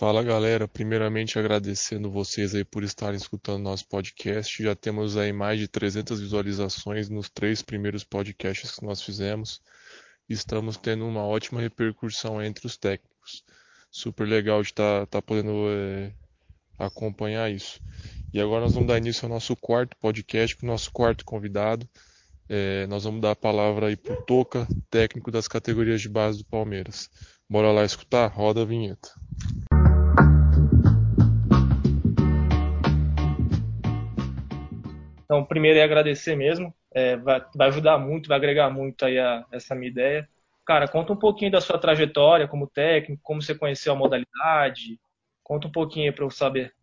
Fala galera, primeiramente agradecendo vocês aí por estarem escutando nosso podcast. Já temos aí mais de 300 visualizações nos três primeiros podcasts que nós fizemos. Estamos tendo uma ótima repercussão entre os técnicos. Super legal de estar tá, tá podendo é, acompanhar isso. E agora nós vamos dar início ao nosso quarto podcast com o nosso quarto convidado. É, nós vamos dar a palavra aí para o Toca, técnico das categorias de base do Palmeiras. Bora lá escutar? Roda a vinheta. Então, primeiro é agradecer mesmo, é, vai, vai, ajudar muito, vai agregar muito aí a, essa minha ideia. Cara, conta um pouquinho da sua trajetória como técnico, como você conheceu a modalidade, conta um pouquinho para eu saber.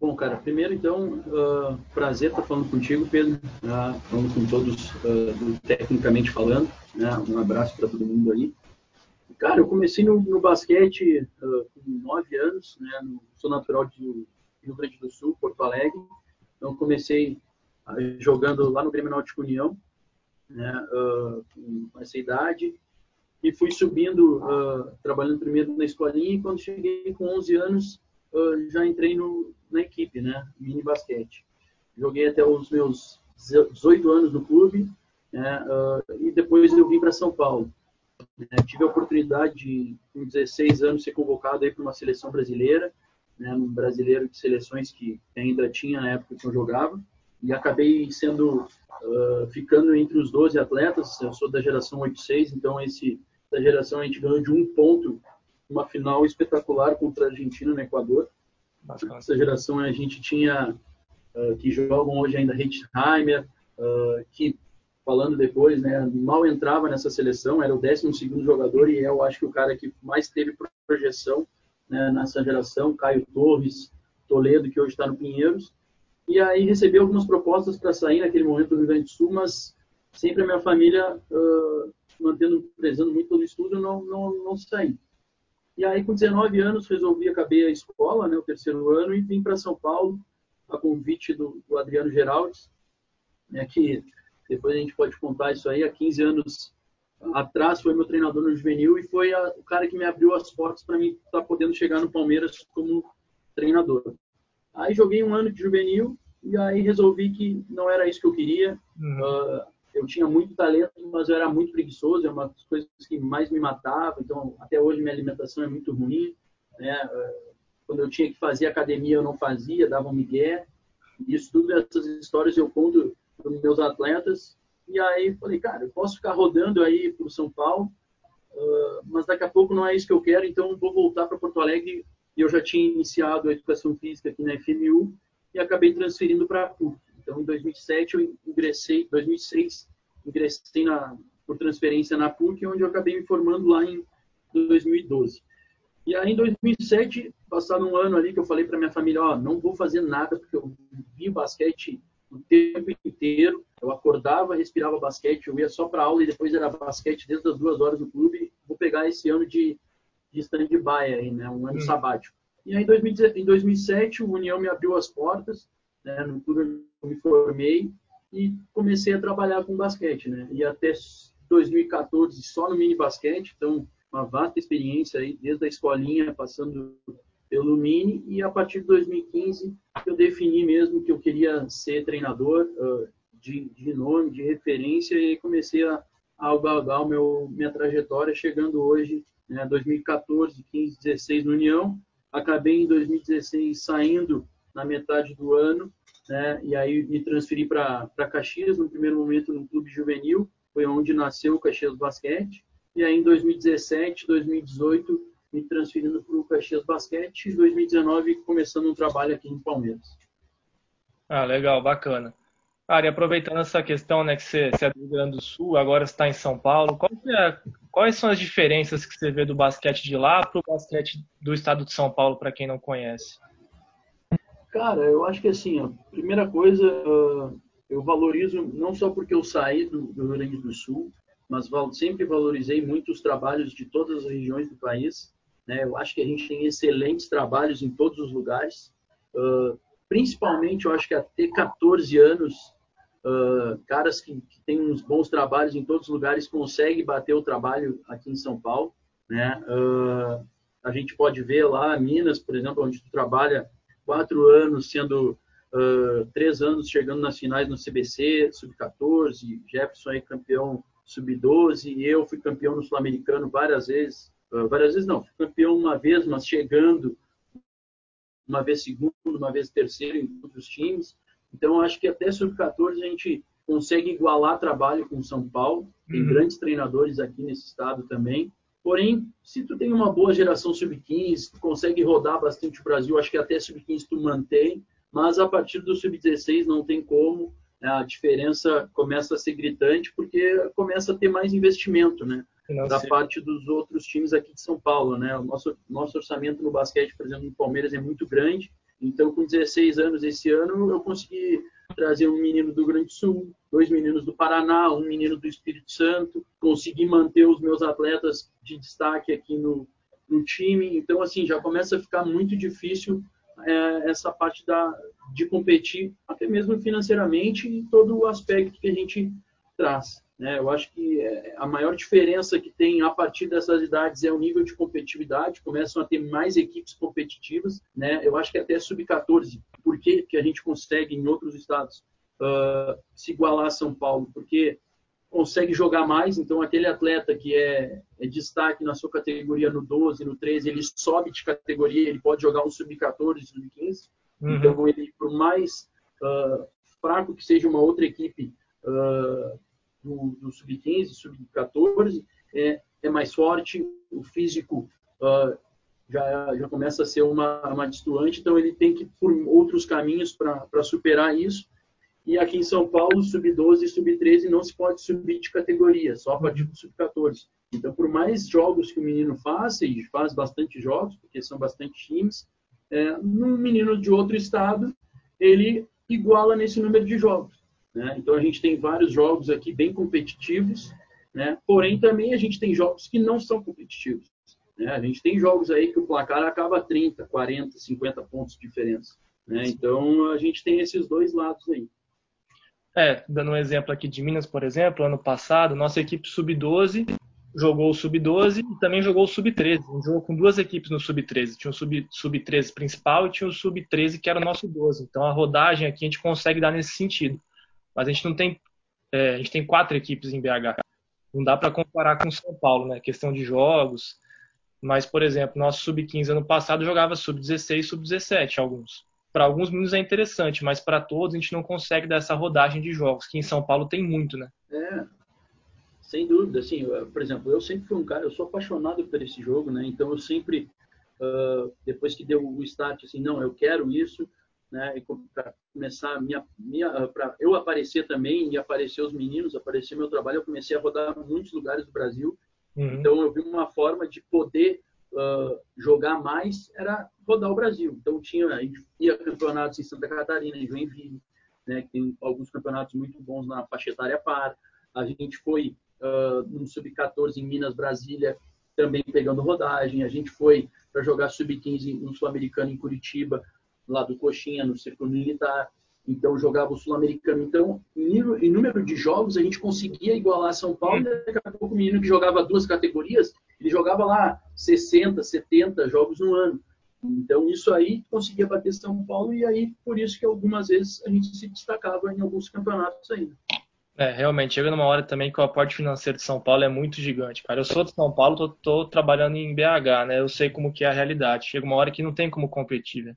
Bom, cara, primeiro então, uh, prazer estar falando contigo, Pedro, uh, falando com todos, uh, tecnicamente falando, né? um abraço para todo mundo aí. Cara, eu comecei no, no basquete uh, com nove anos, né? Sou natural de Rio Grande do Sul, Porto Alegre, então, comecei ah, jogando lá no Grêmio Náutico União, né, uh, com essa idade, e fui subindo, uh, trabalhando primeiro na escolinha, e quando cheguei com 11 anos, uh, já entrei no, na equipe, né, mini basquete. Joguei até os meus 18 anos no clube, né, e depois eu vim para São Paulo. Né, tive a oportunidade de, com 16 anos, ser convocado para uma seleção brasileira, né, no brasileiro de seleções que ainda tinha na época que eu jogava, e acabei sendo, uh, ficando entre os 12 atletas, eu sou da geração 86, então esse, da geração a gente ganhou de um ponto, uma final espetacular contra a Argentina no Equador. Essa geração a gente tinha, uh, que jogam hoje ainda Heitzheimer, uh, que falando depois, né, mal entrava nessa seleção, era o 12 jogador e eu acho que o cara que mais teve projeção né, nessa geração, Caio Torres, Toledo, que hoje está no Pinheiros. E aí recebi algumas propostas para sair naquele momento do Rio Grande do Sul, mas sempre a minha família, uh, mantendo, prezando muito pelo estudo, não, não, não saí. E aí, com 19 anos, resolvi, acabei a escola, né, o terceiro ano, e vim para São Paulo, a convite do, do Adriano Geraldes, né, que depois a gente pode contar isso aí, há 15 anos atrás foi meu treinador no juvenil e foi a, o cara que me abriu as portas para mim estar tá podendo chegar no Palmeiras como treinador. Aí joguei um ano de juvenil e aí resolvi que não era isso que eu queria. Uhum. Uh, eu tinha muito talento, mas eu era muito preguiçoso, é uma das coisas que mais me matava. Então, até hoje minha alimentação é muito ruim. Né? Uh, quando eu tinha que fazer academia, eu não fazia, dava um migué. Isso tudo, essas histórias eu conto para meus atletas e aí falei, cara, eu posso ficar rodando aí por São Paulo, uh, mas daqui a pouco não é isso que eu quero, então vou voltar para Porto Alegre. E eu já tinha iniciado a educação física aqui na FMU e acabei transferindo para a PUC. Então, em 2007 eu ingressei, 2006 ingressei na, por transferência na PUC, onde eu acabei me formando lá em 2012. E aí, em 2007, passado um ano ali que eu falei para minha família, ó, oh, não vou fazer nada porque eu vi basquete o tempo inteiro. Eu acordava, respirava basquete, eu ia só para aula e depois era basquete desde as duas horas do clube. Vou pegar esse ano de, de stand-by aí, né? Um ano hum. sabático. E aí, em 2007, o União me abriu as portas, né? No clube eu me formei e comecei a trabalhar com basquete, né? E até 2014 só no mini basquete, então uma vasta experiência aí, desde a escolinha, passando pelo Mini e a partir de 2015 eu defini mesmo que eu queria ser treinador uh, de, de, nome, de referência e comecei a, a galgar meu, minha trajetória, chegando hoje, né, 2014, 15, 16 no União, acabei em 2016 saindo na metade do ano, né, e aí me transferi para Caxias, no primeiro momento no clube juvenil, foi onde nasceu o Caxias Basquete, e aí em 2017, 2018 me transferindo para o Caxias Basquete e 2019 começando um trabalho aqui em Palmeiras. Ah, legal, bacana. Cara, e aproveitando essa questão, né, que você, você é do Rio Grande do Sul, agora está em São Paulo, é, quais são as diferenças que você vê do basquete de lá para o basquete do estado de São Paulo, para quem não conhece? Cara, eu acho que assim, a primeira coisa, eu valorizo não só porque eu saí do, do Rio Grande do Sul, mas sempre valorizei muito os trabalhos de todas as regiões do país. Né? Eu acho que a gente tem excelentes trabalhos em todos os lugares. Uh, principalmente, eu acho que até 14 anos, uh, caras que, que têm uns bons trabalhos em todos os lugares conseguem bater o trabalho aqui em São Paulo. Né? Uh, a gente pode ver lá Minas, por exemplo, onde tu trabalha quatro anos, sendo uh, três anos chegando nas finais no CBC, sub-14, Jefferson aí campeão sub-12, eu fui campeão no Sul-Americano várias vezes, várias vezes não, fui campeão uma vez, mas chegando uma vez segundo, uma vez terceiro em outros times. Então, acho que até sub-14 a gente consegue igualar trabalho com São Paulo. Tem uhum. grandes treinadores aqui nesse estado também. Porém, se tu tem uma boa geração sub-15, tu consegue rodar bastante o Brasil, acho que até sub-15 tu mantém, mas a partir do sub-16 não tem como, né? a diferença começa a ser gritante porque começa a ter mais investimento, né? Da parte dos outros times aqui de São Paulo, né? O nosso, nosso orçamento no basquete, por exemplo, no Palmeiras é muito grande, então com 16 anos esse ano eu consegui trazer um menino do Grande Sul, dois meninos do Paraná, um menino do Espírito Santo, consegui manter os meus atletas de destaque aqui no, no time. Então, assim, já começa a ficar muito difícil é, essa parte da, de competir, até mesmo financeiramente, e todo o aspecto que a gente traz. Né? Eu acho que é, a maior diferença que tem a partir dessas idades é o nível de competitividade, começam a ter mais equipes competitivas. Né? Eu acho que até sub-14, por que, que a gente consegue em outros estados uh, se igualar a São Paulo? Porque consegue jogar mais, então aquele atleta que é, é, destaque na sua categoria no 12, no 13, ele sobe de categoria, ele pode jogar um sub-14, sub-15. Uhum. Então, ele, por mais uh, fraco que seja uma outra equipe uh, do, do sub-15, sub-14, é, é mais forte, o físico uh, já, já começa a ser uma, uma distoante, então ele tem que ir por outros caminhos para superar isso. E aqui em São Paulo, sub-12 e sub-13 não se pode subir de categoria, só a partir do sub-14. Então, por mais jogos que o menino faça, e faz bastante jogos, porque são bastante times, é, menino de outro estado, ele iguala nesse número de jogos. Né? Então, a gente tem vários jogos aqui bem competitivos, né? porém, também a gente tem jogos que não são competitivos. Né? A gente tem jogos aí que o placar acaba 30, 40, 50 pontos de diferença. Né? Então, a gente tem esses dois lados aí. É, dando um exemplo aqui de Minas, por exemplo, ano passado, nossa equipe sub-12 jogou o sub-12 e também jogou o sub-13. Um jogo com duas equipes no sub-13. Tinha o sub-13 principal e tinha o sub-13 que era o nosso 12. Então a rodagem aqui a gente consegue dar nesse sentido. Mas a gente não tem. É, a gente tem quatro equipes em BH. Não dá para comparar com São Paulo, né? Questão de jogos. Mas, por exemplo, nosso sub-15 ano passado jogava sub-16, sub-17, alguns para alguns meninos é interessante, mas para todos a gente não consegue dar essa rodagem de jogos, que em São Paulo tem muito, né? É, sem dúvida. Assim, por exemplo, eu sempre fui um cara, eu sou apaixonado por esse jogo, né? Então eu sempre, uh, depois que deu o start, assim, não, eu quero isso, né? Para começar minha, minha para eu aparecer também e aparecer os meninos, aparecer meu trabalho, eu comecei a rodar em muitos lugares do Brasil. Uhum. Então eu vi uma forma de poder uh, jogar mais era rodar o Brasil. Então tinha, a gente ia campeonatos em Santa Catarina, em Joinville, né, que tem alguns campeonatos muito bons na faixa etária par. A gente foi uh, no Sub-14 em Minas, Brasília, também pegando rodagem. A gente foi para jogar Sub-15 no Sul-Americano em Curitiba, lá do Coxinha, no Círculo Militar então jogava o Sul-Americano. Então, em número de jogos, a gente conseguia igualar São Paulo, e daqui a pouco o menino que jogava duas categorias, ele jogava lá 60, 70 jogos no ano. Então, isso aí conseguia bater São Paulo, e aí por isso que algumas vezes a gente se destacava em alguns campeonatos ainda. É, realmente, chega numa hora também que o aporte financeiro de São Paulo é muito gigante, cara. Eu sou de São Paulo, tô, tô trabalhando em BH, né? Eu sei como que é a realidade. Chega uma hora que não tem como competir, né?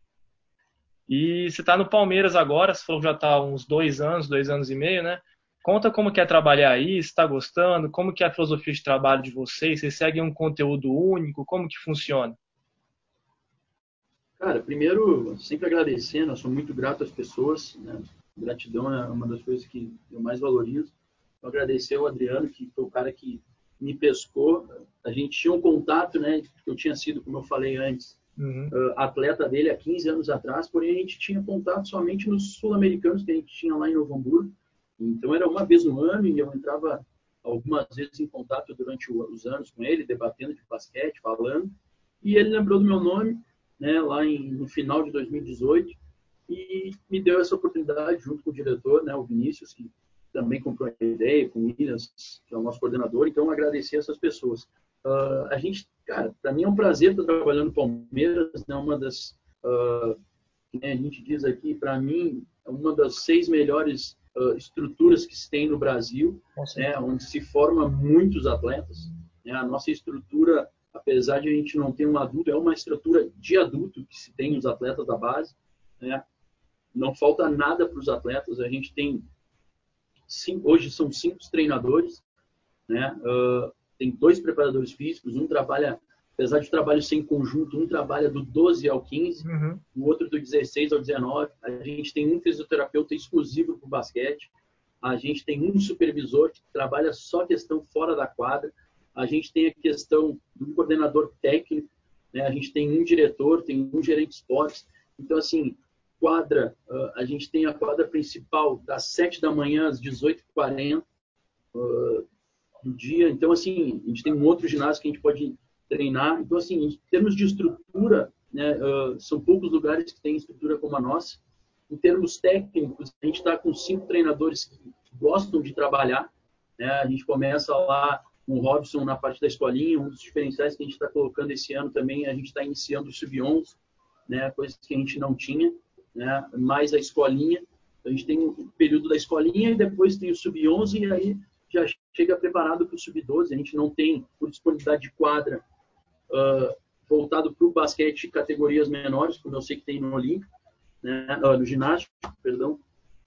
E você está no Palmeiras agora, você falou que já está uns dois anos, dois anos e meio, né? Conta como que é trabalhar aí, se está gostando, como que é a filosofia de trabalho de vocês, vocês seguem um conteúdo único, como que funciona? Cara, primeiro, sempre agradecendo, eu sou muito grato às pessoas, né? Gratidão é uma das coisas que eu mais valorizo. Eu agradecer ao Adriano, que foi o cara que me pescou. A gente tinha um contato, né? Que eu tinha sido, como eu falei antes, uhum. uh, atleta dele há 15 anos atrás, porém a gente tinha contato somente nos sul-americanos que a gente tinha lá em Novo Hamburgo. Então era uma vez no ano e eu entrava algumas vezes em contato durante os anos com ele, debatendo de basquete, falando. E ele lembrou do meu nome, né, lá em, no final de 2018, e me deu essa oportunidade junto com o diretor, né, o Vinícius, que também comprou a ideia, com o Williams, que é o nosso coordenador. Então, agradecer essas pessoas. Uh, a gente, cara, para mim é um prazer estar trabalhando no Palmeiras, né? Uma das, uh, a gente diz aqui, para mim, é uma das seis melhores uh, estruturas que se tem no Brasil, né? Onde se forma muitos atletas. Né? A nossa estrutura, apesar de a gente não ter um adulto, é uma estrutura de adulto que se tem os atletas da base, né? Não falta nada para os atletas. A gente tem cinco, hoje são cinco treinadores, né? Uh, tem dois preparadores físicos, um trabalha, apesar de trabalho sem conjunto, um trabalha do 12 ao 15, uhum. o outro do 16 ao 19. A gente tem um fisioterapeuta exclusivo para o basquete, a gente tem um supervisor que trabalha só questão fora da quadra, a gente tem a questão do coordenador técnico, né? a gente tem um diretor, tem um gerente de esportes. Então, assim, quadra, uh, a gente tem a quadra principal das 7 da manhã às 18h40 uh, do dia. Então, assim, a gente tem um outro ginásio que a gente pode treinar. Então, assim, em termos de estrutura, né, uh, são poucos lugares que têm estrutura como a nossa. Em termos técnicos, a gente está com cinco treinadores que gostam de trabalhar. Né? A gente começa lá com o Robson na parte da escolinha. Um dos diferenciais que a gente está colocando esse ano também, a gente está iniciando o Sub-11, né? coisas que a gente não tinha né? mais a escolinha. Então, a gente tem um período da escolinha e depois tem o sub-11 e aí já chega preparado para o sub-12. A gente não tem, por disponibilidade de quadra, uh, voltado para o basquete categorias menores, como eu sei que tem no Olímpico, né? Uh, no ginásio, perdão.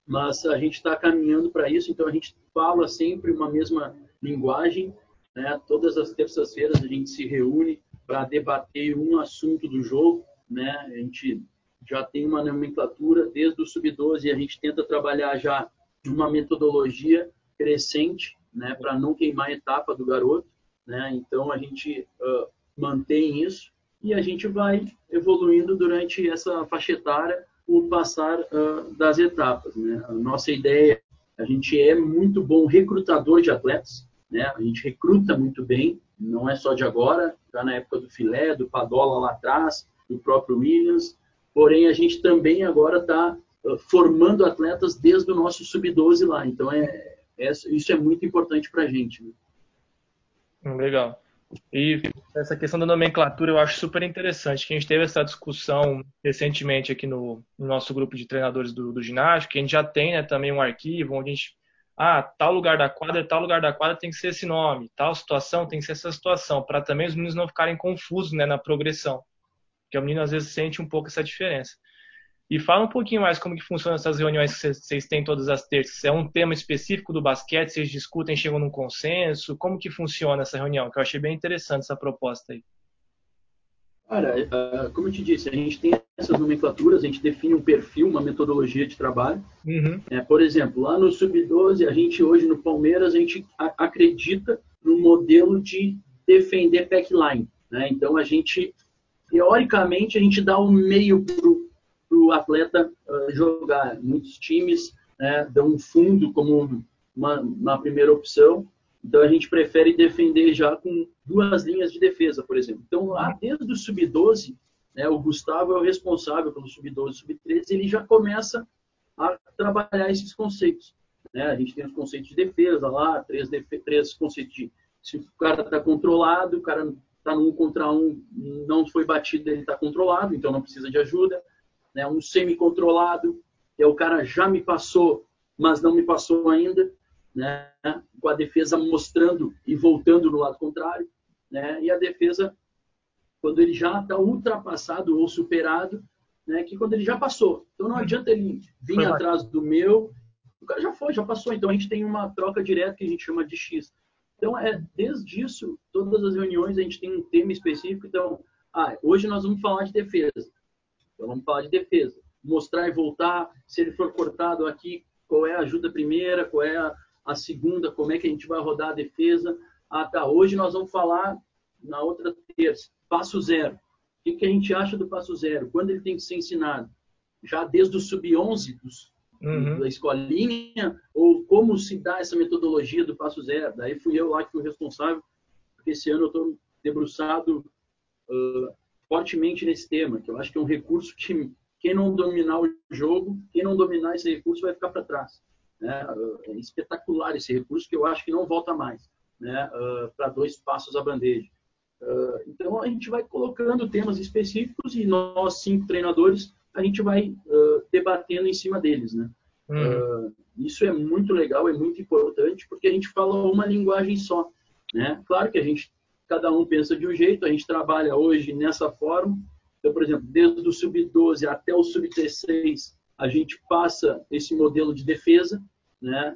Mas a gente está caminhando para isso, então a gente fala sempre uma mesma linguagem. Né? Todas as terças-feiras a gente se reúne para debater um assunto do jogo. Né? A gente já tem uma nomenclatura desde o sub-12 a gente tenta trabalhar já uma metodologia crescente, né, para não queimar a etapa do garoto, né? Então a gente uh, mantém isso e a gente vai evoluindo durante essa faixa etária o passar uh, das etapas, né? A nossa ideia, a gente é muito bom recrutador de atletas, né? A gente recruta muito bem, não é só de agora, já na época do Filé, do Padola lá atrás, do próprio Williams, Porém, a gente também agora está uh, formando atletas desde o nosso sub-12 lá. Então, é, é, isso é muito importante para a gente. Né? Hum, legal. E essa questão da nomenclatura eu acho super interessante. Que a gente teve essa discussão recentemente aqui no, no nosso grupo de treinadores do, do ginásio, que a gente já tem né, também um arquivo onde a gente. Ah, tal lugar da quadra, tal lugar da quadra tem que ser esse nome, tal situação tem que ser essa situação, para também os meninos não ficarem confusos né, na progressão. Porque o menino às vezes sente um pouco essa diferença. E fala um pouquinho mais como que funcionam essas reuniões que vocês têm todas as terças. É um tema específico do basquete, vocês discutem, chegam num consenso? Como que funciona essa reunião? Que eu achei bem interessante essa proposta aí. Cara, é, como eu te disse, a gente tem essas nomenclaturas, a gente define um perfil, uma metodologia de trabalho. Uhum. É, por exemplo, lá no Sub-12, a gente hoje no Palmeiras, a gente acredita no modelo de defender backline. Né? Então, a gente teoricamente, a gente dá um meio para o atleta uh, jogar. Muitos times né, dão um fundo como uma, uma, primeira opção. Então, a gente prefere defender já com duas linhas de defesa, por exemplo. Então, lá desde o sub-12, né, o Gustavo é o responsável pelo sub-12 sub-13, ele já começa a trabalhar esses conceitos. Né? A gente tem os conceitos de defesa lá, três, três conceitos de se o cara está controlado, o cara está no um contra um, não foi batido, ele está controlado, então não precisa de ajuda. Né? Um semi-controlado, é o cara já me passou, mas não me passou ainda, né? com a defesa mostrando e voltando no lado contrário. Né? E a defesa, quando ele já está ultrapassado ou superado, né? que quando ele já passou. Então não adianta ele vir foi atrás do meu, o cara já foi, já passou. Então a gente tem uma troca direta que a gente chama de X. Então, é, desde isso, todas as reuniões a gente tem um tema específico. Então, ah, hoje nós vamos falar de defesa. Então, vamos falar de defesa. Mostrar e voltar. Se ele for cortado aqui, qual é a ajuda primeira, qual é a, a segunda, como é que a gente vai rodar a defesa. Ah, tá. Hoje nós vamos falar, na outra terça, passo zero. O que, que a gente acha do passo zero? Quando ele tem que ser ensinado? Já desde o sub-11, dos uhum. da escolinha, ou como se dá essa metodologia do passo zero. Daí fui eu lá que fui responsável, porque esse ano eu estou debruçado uh, fortemente nesse tema, que eu acho que é um recurso que quem não dominar o jogo, quem não dominar esse recurso vai ficar para trás. Né? É espetacular esse recurso que eu acho que não volta mais né? Uh, para dois passos a bandeja. Uh, então a gente vai colocando temas específicos e nós cinco treinadores a gente vai uh, debatendo em cima deles, né? Uhum. Uh, isso é muito legal, é muito importante porque a gente fala uma linguagem só, né? Claro que a gente cada um pensa de um jeito, a gente trabalha hoje nessa forma. Então, por exemplo, desde o sub-12 até o sub-16, a gente passa esse modelo de defesa, né,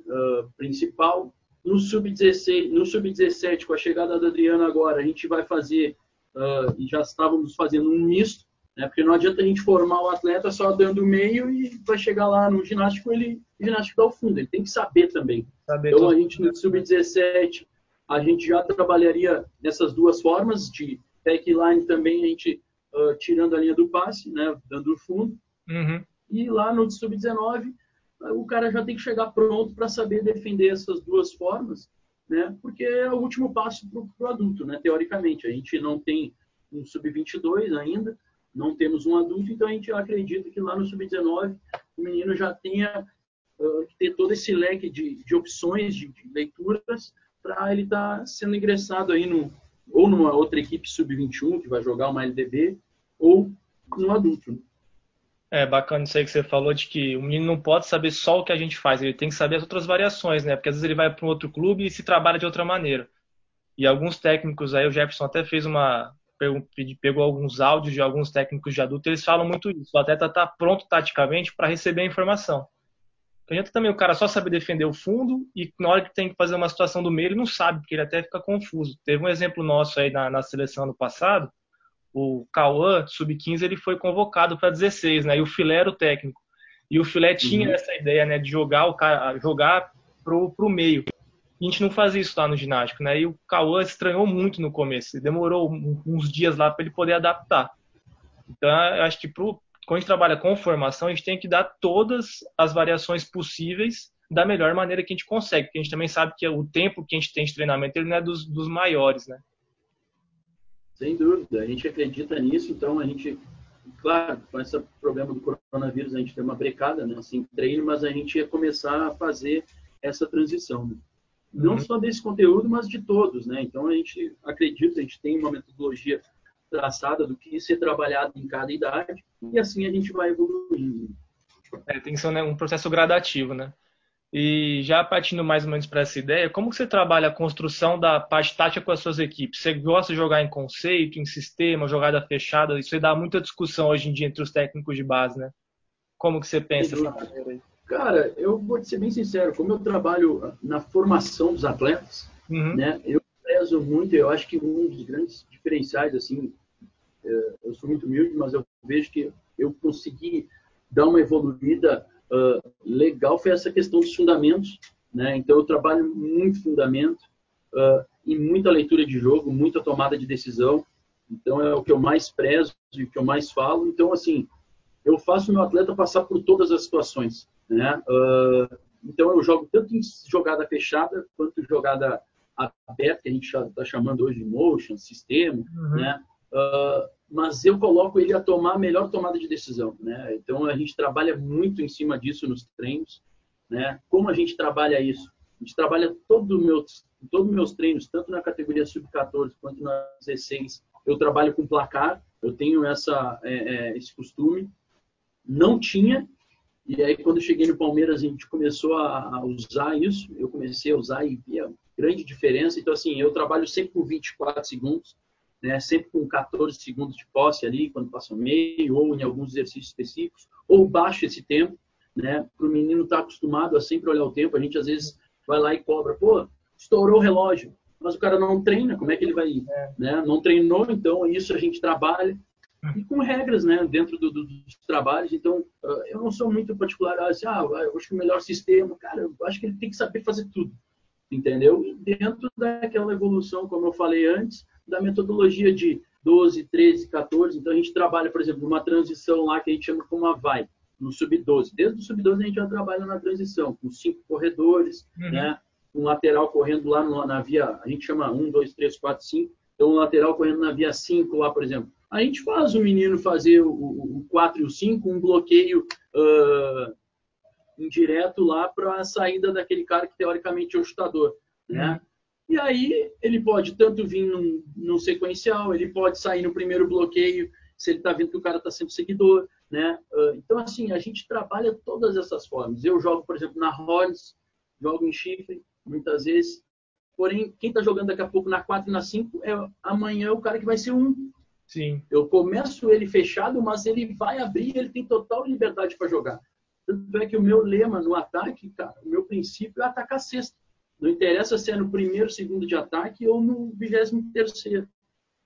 principal no sub-16, no sub-17, com a chegada da Adriana agora, a gente vai fazer, uh, e já estávamos fazendo um misto, né? Porque não adianta a gente formar o atleta só dando o meio e vai chegar lá no ginástico, ele ginástico dá o fundo, ele tem que saber também. Saber então a gente no sub-17, a gente já trabalharia nessas duas formas, de backline também, a gente uh, tirando a linha do passe, né? Dando o fundo. Uhum. E lá no sub-19, o cara já tem que chegar pronto para saber defender essas duas formas, né? Porque é o último passo para o adulto, né? Teoricamente, a gente não tem um sub-22 ainda, não temos um adulto, então a gente acredita que lá no sub-19 o menino já tenha uh, que ter todo esse leque de, de opções, de, de leituras, para ele estar tá sendo ingressado aí no, ou numa outra equipe sub-21 que vai jogar uma LDB, ou no adulto. Né? É bacana isso aí que você falou de que o menino não pode saber só o que a gente faz, ele tem que saber as outras variações, né? Porque às vezes ele vai para um outro clube e se trabalha de outra maneira. E alguns técnicos aí, o Jefferson até fez uma. pegou alguns áudios de alguns técnicos de adulto, eles falam muito isso. O atleta está pronto taticamente para receber a informação. Não adianta também o cara só saber defender o fundo e na hora que tem que fazer uma situação do meio, ele não sabe, porque ele até fica confuso. Teve um exemplo nosso aí na, na seleção no passado, o Cauã, sub-15, ele foi convocado para 16, né? E o Filé era o técnico. E o Filé tinha uhum. essa ideia, né, de jogar o cara, jogar pro, pro meio. E a gente não fazia isso lá no ginástico, né? E o Cauã estranhou muito no começo. Demorou uns dias lá para ele poder adaptar. Então, eu acho que pro, quando a gente trabalha com formação, a gente tem que dar todas as variações possíveis da melhor maneira que a gente consegue, porque a gente também sabe que o tempo que a gente tem de treinamento ele não é dos, dos maiores, né? Sem dúvida, a gente acredita nisso, então a gente, claro, com esse problema do coronavírus, a gente tem uma brecada, né, assim, treino, mas a gente ia começar a fazer essa transição, né? Não uhum. só desse conteúdo, mas de todos, né? Então a gente acredita, a gente tem uma metodologia traçada do que ser trabalhado em cada idade e assim a gente vai evoluindo. É, tem que ser um processo gradativo, né? E já partindo mais ou menos para essa ideia, como que você trabalha a construção da parte tática com as suas equipes? Você gosta de jogar em conceito, em sistema, jogada fechada? Isso aí dá muita discussão hoje em dia entre os técnicos de base, né? Como que você pensa essa maneira aí? Cara, eu vou ser bem sincero, como eu trabalho na formação dos atletas, uhum. né? Eu prezo muito, eu acho que um dos grandes diferenciais, assim, eu sou muito humilde, mas eu vejo que eu consegui dar uma evoluída uh, legal foi essa questão dos fundamentos. Né? Então, eu trabalho muito fundamento uh, e muita leitura de jogo, muita tomada de decisão. Então, é o que eu mais prezo e o que eu mais falo. Então, assim, eu faço o meu atleta passar por todas as situações. Né? Uh, então, eu jogo tanto em jogada fechada quanto em jogada aberta, que a gente está chamando hoje de motion, sistema, uhum. né? Uh, mas eu coloco ele a tomar a melhor tomada de decisão, né? Então a gente trabalha muito em cima disso nos treinos, né? Como a gente trabalha isso? A gente trabalha todo meus todos meus treinos, tanto na categoria sub-14 quanto na 16, eu trabalho com placar, eu tenho essa é, é, esse costume. Não tinha e aí quando eu cheguei no Palmeiras a gente começou a, a usar isso, eu comecei a usar e via grande diferença. Então assim, eu trabalho sempre com 24 segundos né, sempre com 14 segundos de posse ali, quando passa o meio, ou em alguns exercícios específicos, ou baixo esse tempo, né, para o menino estar tá acostumado a sempre olhar o tempo. A gente às vezes vai lá e cobra, pô, estourou o relógio, mas o cara não treina, como é que ele vai ir? É. Né? Não treinou, então isso a gente trabalha. E com regras, né, dentro do, do, dos trabalhos. Então, eu não sou muito particular, assim, ah, eu acho que o melhor sistema, cara, eu acho que ele tem que saber fazer tudo, entendeu? E dentro daquela evolução, como eu falei antes, da metodologia de 12, 13, 14. Então, a gente trabalha, por exemplo, uma transição lá que a gente chama como a vai, no sub-12. Desde o sub-12 a gente já trabalha na transição, com cinco corredores, uhum. né? um lateral correndo lá no, na via, a gente chama 1, 2, 3, 4, 5. Então, um lateral correndo na via 5 lá, por exemplo. A gente faz o menino fazer o, o 4 e o 5, um bloqueio uh, indireto lá para a saída daquele cara que teoricamente é o chutador. Né? E aí ele pode tanto vir num, num sequencial, ele pode sair no primeiro bloqueio, se ele está vendo que o cara está sendo seguidor, né? Ah, então, assim, a gente trabalha todas essas formas. Eu jogo, por exemplo, na Horns, jogo em chifre, muitas vezes. Porém, quem está jogando daqui a pouco na 4 e na 5, é amanhã é o cara que vai ser um. Sim. Eu começo ele fechado, mas ele vai abrir, ele tem total liberdade para jogar. Tanto é que o meu lema no ataque, cara, o meu princípio é atacar sexta. Não interessa se é no primeiro, segundo de ataque ou no vigésimo terceiro.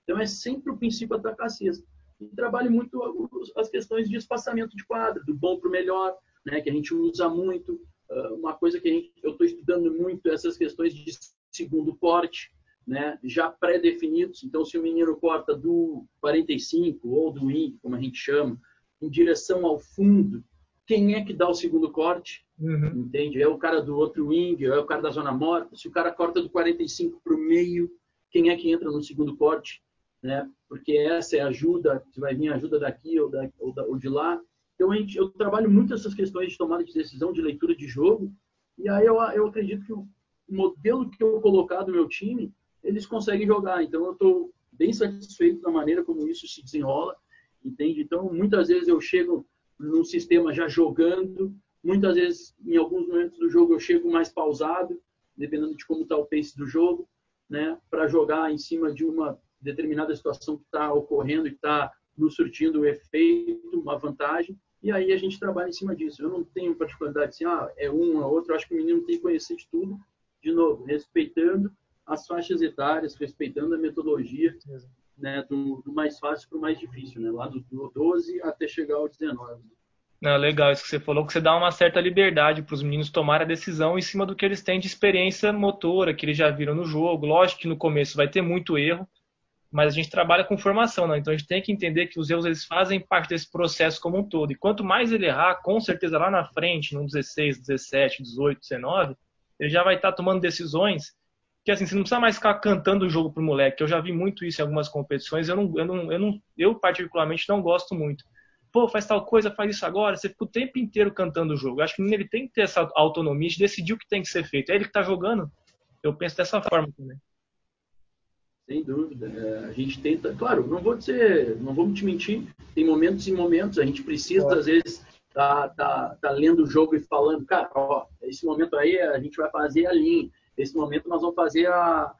Então é sempre o princípio atacar sexta. E trabalho muito as questões de espaçamento de quadro, do bom para o melhor, né, que a gente usa muito. Ah, uma coisa que gente, eu estou estudando muito é essas questões de segundo corte, né, já pré-definidos. Então, se o menino corta do 45 ou do wing, como a gente chama, em direção ao fundo, quem é que dá o segundo corte? Uhum. Entende? É o cara do outro wing, é o cara da zona morta. Se o cara corta do 45 para o meio, quem é que entra no segundo corte? Né? Porque essa é a ajuda, se vai vir ajuda daqui ou, da, ou, da, ou de lá. Então, gente, eu trabalho muito essas questões de tomada de decisão, de leitura de jogo. E aí eu, eu acredito que o modelo que eu colocar do meu time, eles conseguem jogar. Então, eu estou bem satisfeito da maneira como isso se desenrola. Entende? Então, muitas vezes eu chego num sistema já jogando, muitas vezes, em alguns momentos do jogo, eu chego mais pausado, dependendo de como está o pace do jogo, né, para jogar em cima de uma determinada situação que está ocorrendo e está nos surtindo o efeito, uma vantagem, e aí a gente trabalha em cima disso. Eu não tenho particularidade assim, ah, é um, é outro, eu acho que o menino tem que conhecer de tudo, de novo, respeitando as faixas etárias, respeitando a metodologia, né, do, do mais fácil para o mais difícil, né, lá do, do 12 até chegar ao 19. Não, legal isso que você falou, que você dá uma certa liberdade para os meninos tomarem a decisão em cima do que eles têm de experiência motora, que eles já viram no jogo. Lógico que no começo vai ter muito erro, mas a gente trabalha com formação, né? então a gente tem que entender que os erros eles fazem parte desse processo como um todo. E quanto mais ele errar, com certeza lá na frente, no 16, 17, 18, 19, ele já vai estar tomando decisões que assim, você não precisa mais ficar cantando o jogo pro moleque. Eu já vi muito isso em algumas competições, eu não, eu não, eu não, eu particularmente não gosto muito. Pô, faz tal coisa, faz isso agora, você fica o tempo inteiro cantando o jogo. Eu acho que ele tem que ter essa autonomia de decidir o que tem que ser feito. É ele que tá jogando. Eu penso dessa forma também. Sem dúvida. É, a gente tenta, claro, não vou dizer, não vou te mentir, tem momentos e momentos, a gente precisa, às vezes, tá, tá, tá lendo o jogo e falando, cara, ó, esse momento aí a gente vai fazer a linha, esse momento nós vamos fazer a,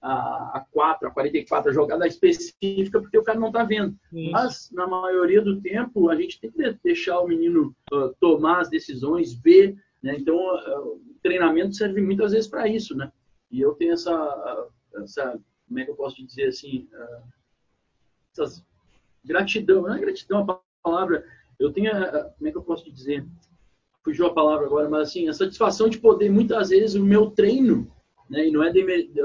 a, a 4, a 44, a jogada específica, porque o cara não está vendo. Isso. Mas, na maioria do tempo, a gente tem que deixar o menino uh, tomar as decisões, ver. Né? Então, uh, o treinamento serve muitas vezes para isso. Né? E eu tenho essa, essa como é que eu posso dizer assim, uh, essas gratidão, não é gratidão a palavra, eu tenho, como é que eu posso dizer, fugiu a palavra agora, mas assim, a satisfação de poder, muitas vezes, o meu treino, né, e não é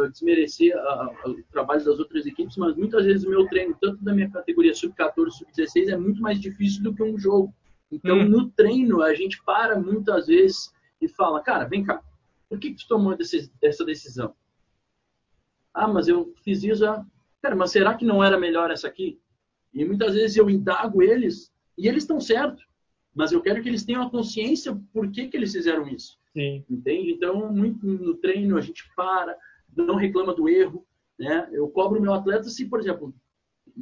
desmerecer a, a, o trabalho das outras equipes, mas muitas vezes o meu treino, tanto da minha categoria sub-14, sub-16, é muito mais difícil do que um jogo. Então, hum. no treino, a gente para muitas vezes e fala, cara, vem cá, por que, que tu tomou essa decisão? Ah, mas eu fiz isso. Ah, cara, mas será que não era melhor essa aqui? E muitas vezes eu indago eles e eles estão certos. Mas eu quero que eles tenham a consciência por que, que eles fizeram isso. Sim. Entende? Então, muito no treino a gente para, não reclama do erro. Né? Eu cobro meu atleta se, por exemplo,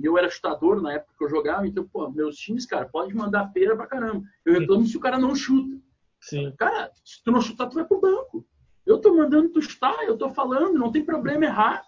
eu era chutador na época que eu jogava, então, pô, meus times, cara, pode mandar pera pra caramba. Eu reclamo Sim. se o cara não chuta. Sim. Cara, se tu não chutar, tu vai pro banco. Eu tô mandando tu chutar, eu tô falando, não tem problema errar,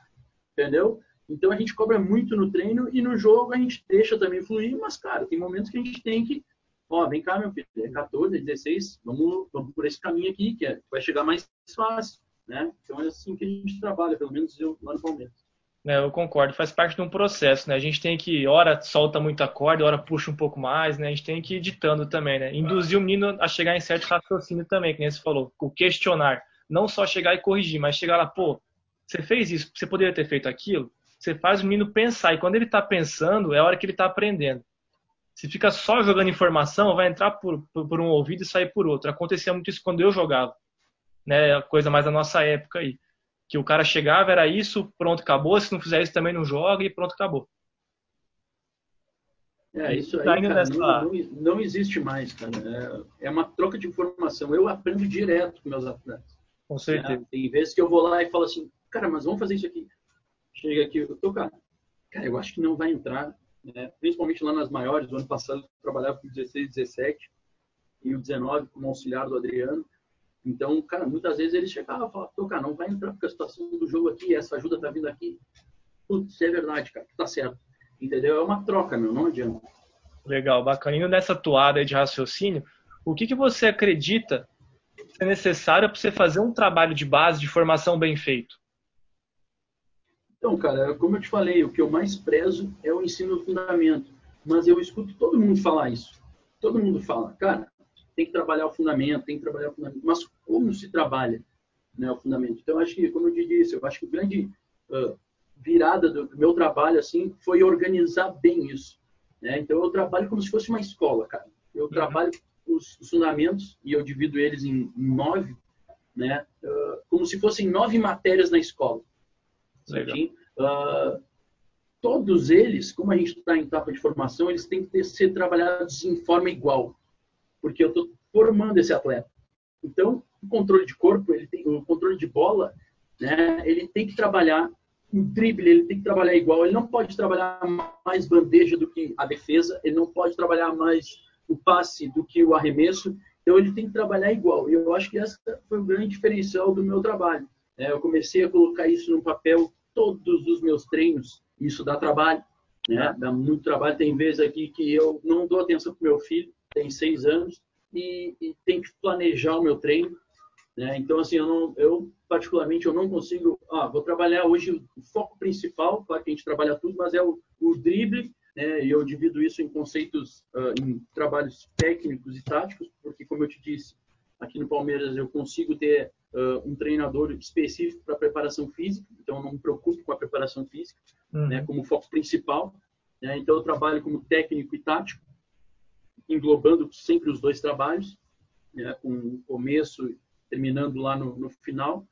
entendeu? Então a gente cobra muito no treino e no jogo a gente deixa também fluir, mas, cara, tem momentos que a gente tem que, ó, vem cá, meu filho, é 14, 16, vamos, vamos por esse caminho aqui, que é, vai chegar mais fácil, né? Então é assim que a gente trabalha, pelo menos eu lá no Palmeiras. É, eu concordo, faz parte de um processo, né? A gente tem que, hora solta muita corda, hora puxa um pouco mais, né? A gente tem que ir editando também, né? Induzir o menino a chegar em certo raciocínio também, que nem você falou, o questionar não só chegar e corrigir, mas chegar lá, pô, você fez isso, você poderia ter feito aquilo. Você faz o menino pensar, e quando ele está pensando, é a hora que ele está aprendendo. Se fica só jogando informação, vai entrar por, por, por, um ouvido e sair por outro. Acontecia muito isso quando eu jogava, né? A coisa mais da nossa época aí. Que o cara chegava, era isso, pronto, acabou. Se não fizer isso, também não joga e pronto, acabou. É, isso aí, cara, nessa... não, não, existe mais, cara. É, é uma troca de informação. Eu aprendo direto com meus atletas. Com certeza. Tem vezes que eu vou lá e falo assim, cara, mas vamos fazer isso aqui. Chega aqui, eu tô, cara, cara, eu acho que não vai entrar, né? principalmente lá nas maiores. O ano passado eu trabalhava com 16, 17 e o 19 como auxiliar do Adriano. Então, cara, muitas vezes eles chegavam e falavam, cara, não vai entrar porque a situação do jogo aqui, essa ajuda tá vindo aqui. Putz, é verdade, cara, tá certo. Entendeu? É uma troca, meu, não adianta. Legal, bacana. Indo nessa toada de raciocínio, o que, que você acredita ser necessário para você fazer um trabalho de base, de formação bem feito? Então, cara, como eu te falei, o que eu mais prezo é o ensino do fundamento. Mas eu escuto todo mundo falar isso. Todo mundo fala, cara, tem que trabalhar o fundamento, tem que trabalhar o fundamento. Mas como se trabalha né, o fundamento? Então, acho que, como eu te disse, eu acho que a grande uh, virada do, do, meu trabalho assim foi organizar bem isso. Né? Então, eu trabalho como se fosse uma escola, cara. Eu uhum. trabalho os, os, fundamentos e eu divido eles em, em nove, né? Uh, como se fossem nove matérias na escola. Uh, todos eles, como a gente está em etapa de formação, eles têm que ter, ser trabalhados em forma igual porque eu estou formando esse atleta. Então, o controle de corpo, ele tem, o controle de bola, né, ele tem que trabalhar o drible, ele tem que trabalhar igual. Ele não pode trabalhar mais bandeja do que a defesa, ele não pode trabalhar mais o passe do que o arremesso. Então, ele tem que trabalhar igual. E eu acho que essa foi o grande diferencial do meu trabalho. É, eu comecei a colocar isso no papel todos os meus treinos. Isso dá trabalho, né? Dá muito trabalho. Tem vezes aqui que eu não dou atenção para meu filho, tem seis anos e, e tem que planejar o meu treino. Né? Então, assim, eu, não, eu particularmente eu não consigo. Ah, vou trabalhar hoje o foco principal, claro que a gente trabalha tudo, mas é o, o drible. Né? E eu divido isso em conceitos, uh, em trabalhos técnicos e táticos, porque, como eu te disse, aqui no Palmeiras eu consigo ter uh, um treinador específico para preparação física, então eu não me preocupo com a preparação física, uhum. né? Como foco principal. Né? Então eu trabalho como técnico e tático englobando sempre os dois trabalhos, né, com o começo terminando lá no, no final.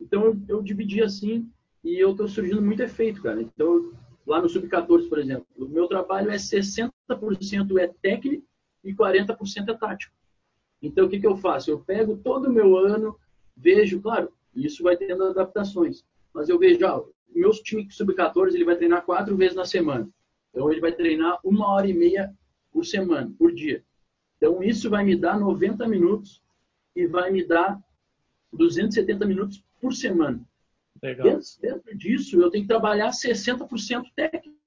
Então eu, eu, dividi assim e eu estou surgindo muito efeito, cara. Então lá no sub-14, por exemplo, o meu trabalho é 60% é técnico e 40% é tático. Então o que, que eu faço? Eu pego todo o meu ano, vejo, claro, isso vai tendo adaptações, mas eu vejo, ah, meu time sub-14 ele vai treinar quatro vezes na semana. Então ele vai treinar uma hora e meia por semana, por dia. Então, isso vai me dar 90 minutos e vai me dar 270 minutos por semana. Dentro, dentro, disso, eu tenho que trabalhar 60% técnico.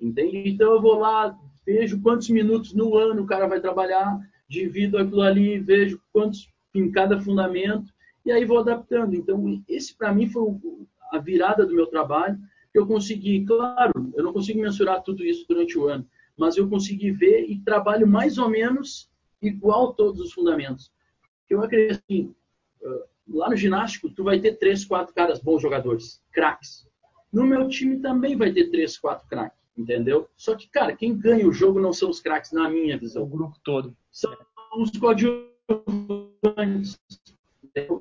Entende? Então, eu vou lá, vejo quantos minutos no ano o cara vai trabalhar, divido aquilo ali, vejo quantos em cada fundamento, e aí vou adaptando. Então, esse para mim foi a virada do meu trabalho, eu consegui, claro, eu não consigo mensurar tudo isso durante o ano, mas eu consegui ver e trabalho mais ou menos igual todos os fundamentos. Eu acredito assim, lá no ginástico, tu vai ter três, quatro caras bons jogadores, craques. No meu time também vai ter três, quatro craques, entendeu? Só que, cara, quem ganha o jogo não são os craques, na minha visão. O grupo todo. São os coadjuvantes.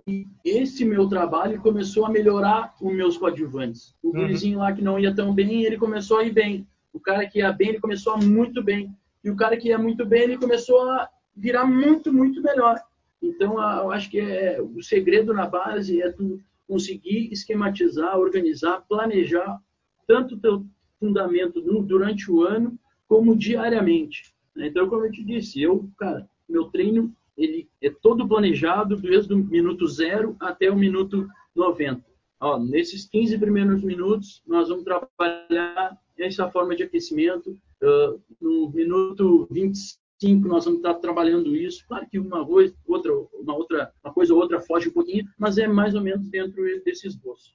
E esse meu trabalho começou a melhorar os meus coadjuvantes. O uhum. lá que não ia tão bem, ele começou a ir bem. O cara que ia bem, ele começou a muito bem. E o cara que ia muito bem, ele começou a virar muito, muito melhor. Então, eu acho que é, o segredo na base é tu conseguir esquematizar, organizar, planejar tanto o teu fundamento durante o ano como diariamente. Então, como eu te disse, eu, cara, meu treino ele é todo planejado desde o minuto zero até o minuto 90. Ó, nesses 15 primeiros minutos, nós vamos trabalhar essa forma de aquecimento. Uh, no minuto 25, nós vamos estar trabalhando isso. Claro que uma coisa, outra, uma outra, uma coisa ou outra foge um pouquinho, mas é mais ou menos dentro desse esboço.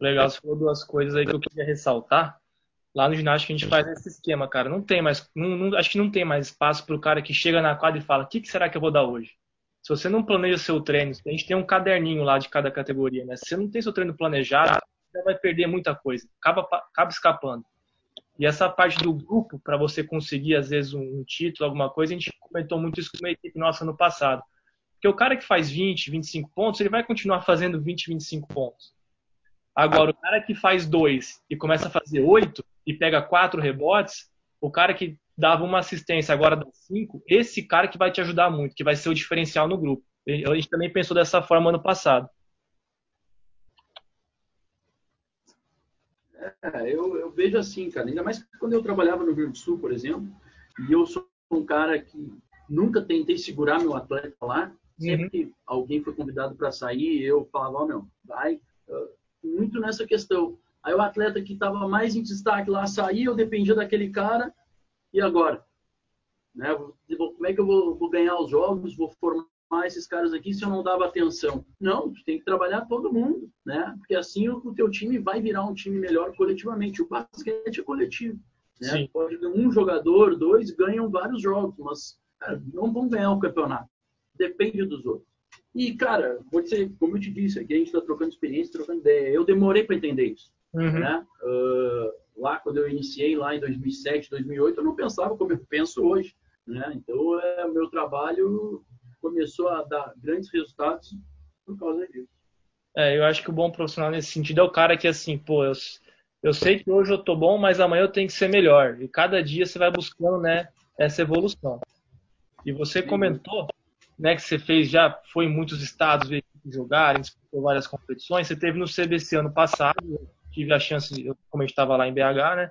Legal, você falou duas coisas aí que eu queria ressaltar. Lá no ginásio a gente faz esse esquema, cara. Não tem mais, não, não, acho que não tem mais espaço para o cara que chega na quadra e fala: o que, que será que eu vou dar hoje? Se você não planeja seu treino, a gente tem um caderninho lá de cada categoria, né? Se você não tem seu treino planejado, você vai perder muita coisa, acaba, acaba escapando. E essa parte do grupo, para você conseguir, às vezes, um título, alguma coisa, a gente comentou muito isso com uma equipe nossa no passado. Porque o cara que faz 20, 25 pontos, ele vai continuar fazendo 20, 25 pontos. Agora, o cara que faz dois e começa a fazer oito e pega quatro rebotes, o cara que dava uma assistência, agora dá cinco, esse cara que vai te ajudar muito, que vai ser o diferencial no grupo. A gente também pensou dessa forma ano passado. É, eu, eu vejo assim, cara, ainda mais quando eu trabalhava no Rio Grande do Sul, por exemplo, e eu sou um cara que nunca tentei segurar meu atleta lá, sempre uhum. que alguém foi convidado para sair, eu falava, ó, oh, meu, vai, muito nessa questão. Aí o atleta que estava mais em destaque lá saía, eu dependia daquele cara, e agora? Né? Como é que eu vou, vou ganhar os jogos, vou formar esses caras aqui se eu não dava atenção? Não, tu tem que trabalhar todo mundo, né? Porque assim o, o teu time vai virar um time melhor coletivamente. O basquete é coletivo. Né? Pode um jogador, dois ganham vários jogos, mas cara, não vão ganhar o campeonato. Depende dos outros. E, cara, dizer, como eu te disse, aqui a gente está trocando experiência, trocando ideia. Eu demorei para entender isso. Uhum. Né? Uh, lá, quando eu iniciei, lá em 2007, 2008, eu não pensava como eu penso hoje. Né? Então, é, meu trabalho começou a dar grandes resultados por causa disso. É, eu acho que o bom profissional nesse sentido é o cara que, assim, pô, eu, eu sei que hoje eu tô bom, mas amanhã eu tenho que ser melhor. E cada dia você vai buscando, né, essa evolução. E você comentou, né, que você fez já, foi em muitos estados ver jogarem, disputou várias competições. Você teve no CBC ano passado, tive a chance, eu, como estava lá em BH, né,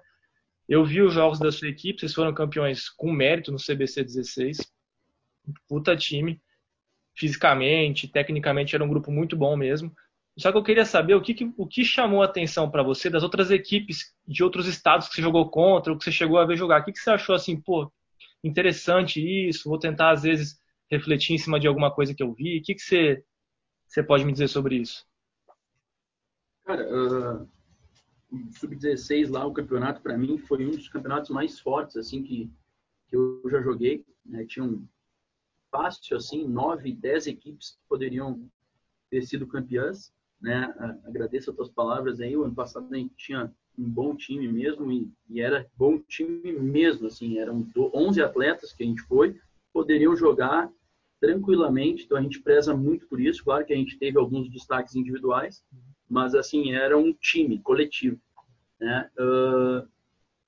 eu vi os jogos da sua equipe, vocês foram campeões com mérito no CBC 16. Puta time. Fisicamente, tecnicamente era um grupo muito bom mesmo. Só que eu queria saber o que, o que chamou a atenção para você das outras equipes de outros estados que você jogou contra, ou que você chegou a ver jogar. O que, que você achou assim, pô, interessante isso, vou tentar às vezes refletir em cima de alguma coisa que eu vi. O que, que você, você pode me dizer sobre isso? Cara, uh, sub-16 lá, o campeonato para mim foi um dos campeonatos mais fortes assim que, que eu já joguei. Né? Tinha um fácil assim, nove, dez equipes que poderiam ter sido campeãs. Né? Agradeço as tuas palavras aí. O ano passado a gente tinha um bom time mesmo e, e era bom time mesmo. Assim, eram 11 atletas que a gente foi, poderiam jogar tranquilamente. Então a gente preza muito por isso. Claro que a gente teve alguns destaques individuais, mas assim era um time coletivo, né? Uh,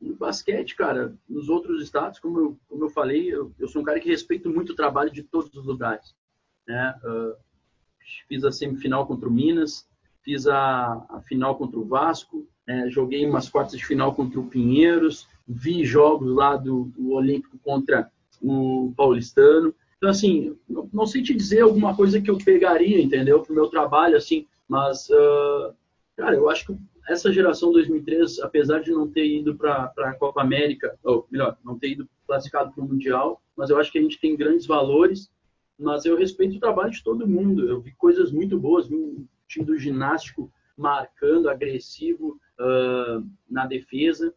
no basquete, cara, nos outros estados, como eu, como eu falei, eu, eu, sou um cara que respeito muito o trabalho de todos os lugares, né? Uh, fiz a semifinal contra o Minas, fiz a, a final contra o Vasco, é, joguei umas quartas de final contra o Pinheiros, vi jogos lá do, do Olímpico contra o Paulistano. Então, assim, não, sei te dizer alguma coisa que eu pegaria, entendeu, para o meu trabalho, assim, mas, uh, cara, eu acho que essa geração 2003, apesar de não ter ido para a Copa América, ou melhor, não ter ido classificado para o Mundial, mas eu acho que a gente tem grandes valores, mas eu respeito o trabalho de todo mundo. Eu vi coisas muito boas, vi um time do ginástico marcando, agressivo uh, na defesa.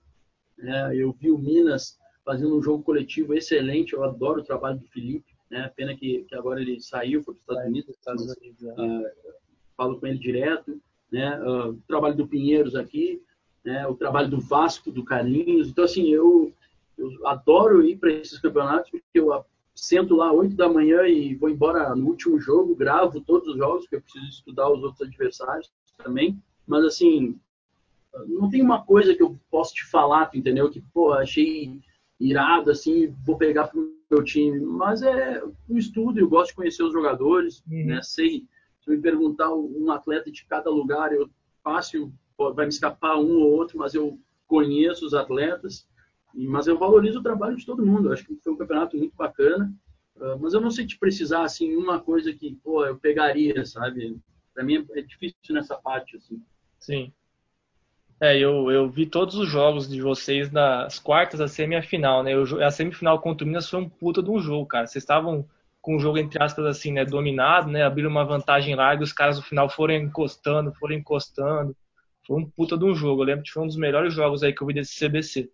É, eu vi o Minas fazendo um jogo coletivo excelente. Eu adoro o trabalho do Felipe. Né? Pena que, que agora ele saiu, foi para os Estados Unidos. Estados Unidos uh, falo com ele direto né? Uh, o trabalho do Pinheiros aqui, né? o trabalho do Vasco, do Carlinhos. Então, assim, eu, eu adoro ir para esses campeonatos porque eu sento lá 8 da manhã e vou embora no último jogo, gravo todos os jogos, porque eu preciso estudar os outros adversários também. Mas, assim, não tem uma coisa que eu posso te falar, entendeu? Que, pô, achei irado, assim, vou pegar pro meu time. Mas é um estudo, eu gosto de conhecer os jogadores, uhum. né? Sei se me perguntar um atleta de cada lugar, eu fácil vai me escapar um ou outro, mas eu conheço os atletas, mas eu valorizo o trabalho de todo mundo. Eu acho que foi um campeonato muito bacana, ah, mas eu não sei te precisar assim uma coisa que pô, eu pegaria, sabe? Para mim é difícil nessa parte assim. Sim. É, eu, eu vi todos os jogos de vocês nas quartas, a semifinal, né? Eu, a semifinal contra o Minas foi um puta de um jogo, cara. Vocês estavam com o jogo, entre aspas, assim, né, dominado, né, abriram uma vantagem larga e os caras no final foram encostando, foram encostando. Foi um puta de um jogo. Eu lembro que foi um dos melhores jogos aí que eu vi desse CBC.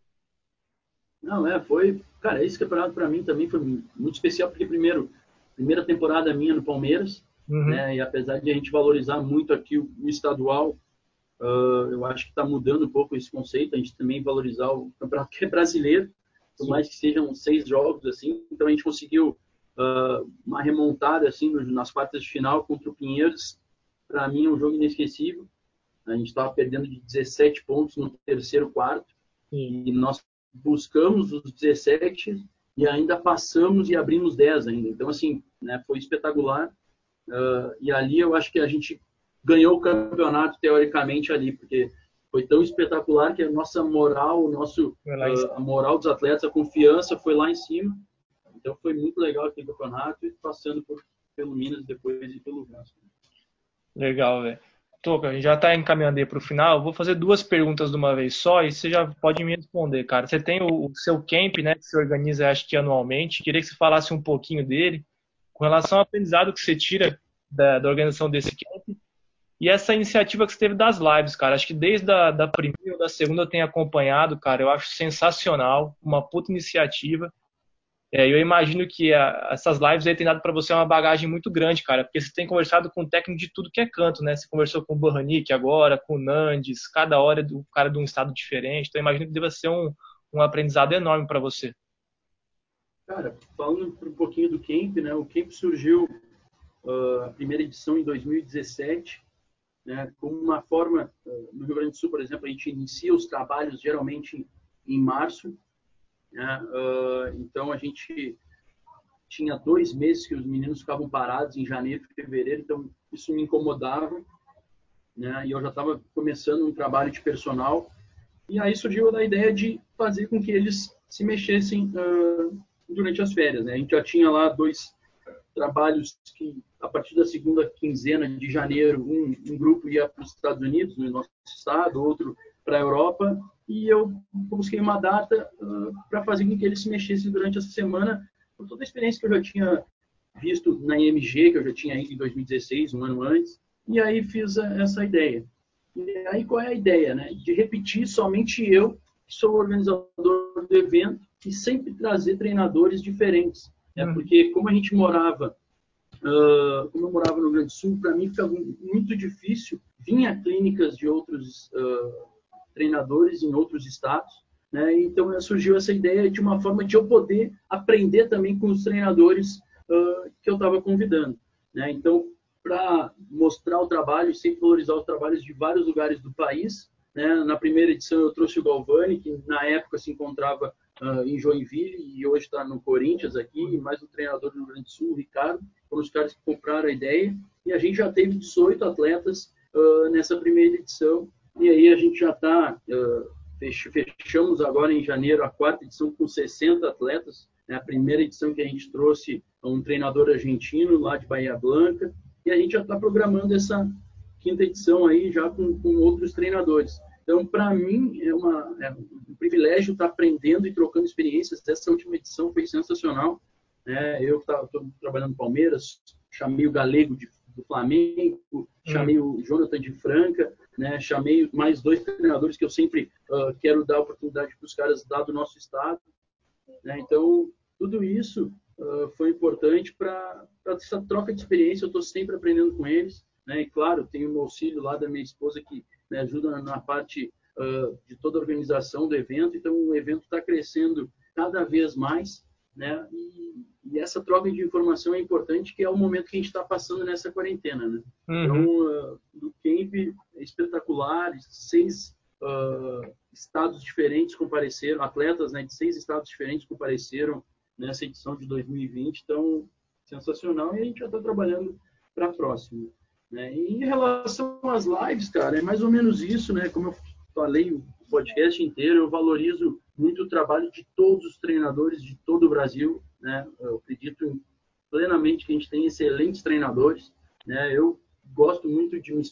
Não, é, foi. Cara, esse campeonato para mim também foi muito especial, porque, primeiro, primeira temporada minha no Palmeiras, uhum. né, e apesar de a gente valorizar muito aqui o, o estadual, uh, eu acho que está mudando um pouco esse conceito, a gente também valorizar o campeonato que é brasileiro, por mais que sejam seis jogos, assim, então a gente conseguiu uh, uma remontada assim nas quartas de final contra o Pinheiros. Para mim, é um jogo inesquecível. A gente estava perdendo de 17 pontos no terceiro quarto Sim. e nós buscamos os 17 e ainda passamos e abrimos 10 ainda. Então, assim, né, foi espetacular. Uh, e ali eu acho que a gente ganhou o campeonato teoricamente ali, porque foi tão espetacular que a nossa moral, o nosso, uh, a moral dos atletas, a confiança foi lá em cima. Então foi muito legal aquele campeonato e passando por, pelo Minas depois e pelo Vasco. Legal, velho. Toca, a gente já está encaminhando aí para o final. vou fazer duas perguntas de uma vez só e você já pode me responder, cara. Você tem o, o seu camp, né, que você organiza, acho que anualmente. Queria que você falasse um pouquinho dele, com relação ao aprendizado que você tira da, da organização desse camp e essa iniciativa que você teve das lives, cara. Acho que desde a da primeira ou da segunda eu tenho acompanhado, cara. Eu acho sensacional, uma puta iniciativa. É, eu imagino que a, essas lives aí dado para você uma bagagem muito grande, cara, porque você tem conversado com o técnico de tudo que é canto, né? Você conversou com o Borranic agora, com o Nandes, cada hora é do cara de um estado diferente. Então, eu imagino que deva ser um, um aprendizado enorme para você. Cara, falando um pouquinho do Camp, né? O Camp surgiu uh, a primeira edição em 2017, né? Como uma forma, uh, no Rio Grande do Sul, por exemplo, a gente inicia os trabalhos geralmente em março, né? Uh, então a gente tinha dois meses que os meninos ficavam parados em janeiro fevereiro, então isso me incomodava. Né? E eu já estava começando um trabalho de personal. E aí surgiu a ideia de fazer com que eles se mexessem uh, durante as férias. Né? A gente já tinha lá dois trabalhos que, a partir da segunda quinzena de janeiro, um, um grupo ia para os Estados Unidos, no nosso estado, outro para a Europa, e eu busquei uma data uh, para fazer com que eles se mexessem durante essa semana, por toda a experiência que eu já tinha visto na IMG, que eu já tinha ido em 2016, um ano antes, e aí fiz a, essa ideia. E aí qual é a ideia? Né? De repetir somente eu, que sou o organizador do evento, e sempre trazer treinadores diferentes. Né? Uhum. Porque como a gente morava, uh, como eu morava no Rio Grande do Sul, para mim ficava muito difícil vinha clínicas de outros uh, treinadores em outros estados. Né? Então surgiu essa ideia de uma forma de eu poder aprender também com os treinadores uh, que eu estava convidando. Né? Então, para mostrar o trabalho e sempre valorizar os trabalhos de vários lugares do país, né? na primeira edição eu trouxe o Galvani, que na época se encontrava uh, em Joinville e hoje está no Corinthians aqui, mais o treinador do Rio Grande do Sul, Ricardo, foram os caras que compraram a ideia. E a gente já teve 18 atletas uh, nessa primeira edição e aí a gente já está, uh, fechamos agora em janeiro a quarta edição com 60 atletas. Né? A primeira edição que a gente trouxe um treinador argentino lá de Bahia Blanca. E a gente já está programando essa quinta edição aí já com, com outros treinadores. Então, para mim, é, uma, é, um privilégio estar tá aprendendo e trocando experiências. Essa última edição foi sensacional. Né? Eu estou trabalhando no Palmeiras, chamei o Galego de, do Flamengo, chamei hum. o Jonathan de Franca, né? Chamei mais dois treinadores que eu sempre uh, quero dar oportunidade para os caras lá do nosso estado. Né? Então, tudo isso uh, foi importante para essa troca de experiência. Eu estou sempre aprendendo com eles. Né? E, claro, tenho o auxílio lá da minha esposa que me ajuda na parte uh, de toda a organização do evento. Então, o evento está crescendo cada vez mais. Né? E, e, essa troca de informação é importante, que é o momento que a gente está passando nessa quarentena. Né? Uhum. Então, uh, do camp é espetacular, seis uh, estados diferentes compareceram, atletas né, de seis estados diferentes compareceram nessa edição de 2020, então sensacional e a gente já está trabalhando para a próxima. Né? Em relação às lives, cara, é mais ou menos isso, né? Como eu falei o podcast inteiro, eu valorizo muito o trabalho de todos os treinadores de todo o Brasil, né? Eu acredito plenamente que a gente tem excelentes treinadores, né? Eu gosto muito de me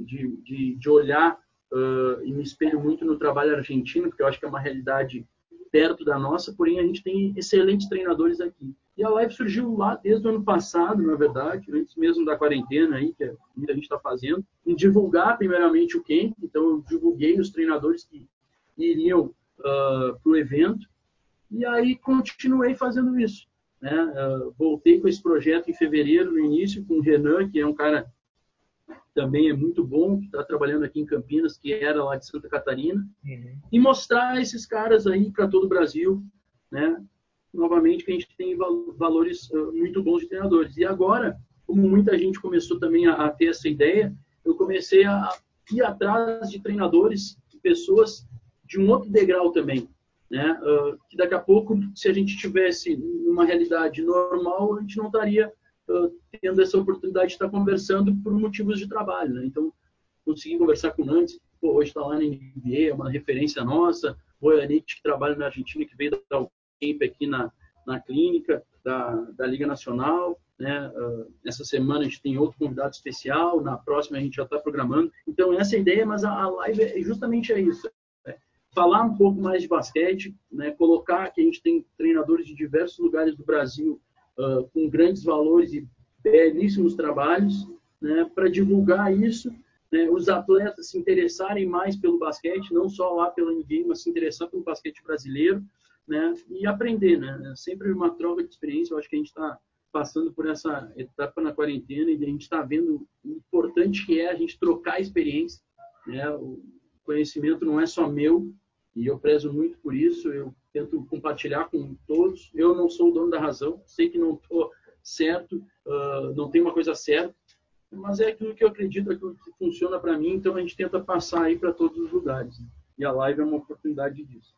de, de, de olhar uh, e me espelho muito no trabalho argentino, porque eu acho que é uma realidade perto da nossa, porém a gente tem excelentes treinadores aqui. E a live surgiu lá desde o ano passado, na verdade, antes mesmo da quarentena aí, que muita gente está fazendo, em divulgar primeiramente o camp. Então eu divulguei os treinadores que iriam uh, ah, para o evento e aí continuei fazendo isso. Né? Uh, voltei com esse projeto em fevereiro, no início, com o Renan, que é um cara também é muito bom, que está trabalhando aqui em Campinas, que era lá de Santa Catarina, uhum. e mostrar esses caras aí para todo o Brasil, né? Novamente, que a gente tem valores uh, muito bons de treinadores. E agora, como muita gente começou também a, a ter essa ideia, eu comecei a ir atrás de treinadores, de pessoas de um outro degrau também, né? Uh, que daqui a pouco, se a gente tivesse uma realidade normal, a gente não estaria tendo essa oportunidade de estar conversando por motivos de trabalho. Né? Então, consegui conversar com o Nantes, pô, hoje está lá na NBA, é uma referência nossa, o Anit, que trabalha na Argentina, que veio dar o aqui na, na clínica da, da Liga Nacional, né? Uh, essa semana a gente tem outro convidado especial, na próxima a gente já está programando. Então, essa é a ideia, mas a, a live é justamente é isso. Né? Falar um pouco mais de basquete, né? colocar que a gente tem treinadores de diversos lugares do Brasil uh, com grandes valores e belíssimos trabalhos, né? para divulgar isso né, os atletas se interessarem mais pelo basquete, não só lá pela NBA, mas se interessar pelo basquete brasileiro, né, e aprender, né, é sempre uma troca de experiência. Eu acho que a gente está passando por essa etapa na quarentena e a gente está vendo o importante que é a gente trocar experiência, né, o conhecimento não é só meu e eu prezo muito por isso. Eu tento compartilhar com todos. Eu não sou o dono da razão, sei que não estou certo, uh, não tem uma coisa certa, mas é aquilo que eu acredito, é aquilo que funciona para mim, então a gente tenta passar aí para todos os lugares. Né? E a live é uma oportunidade disso.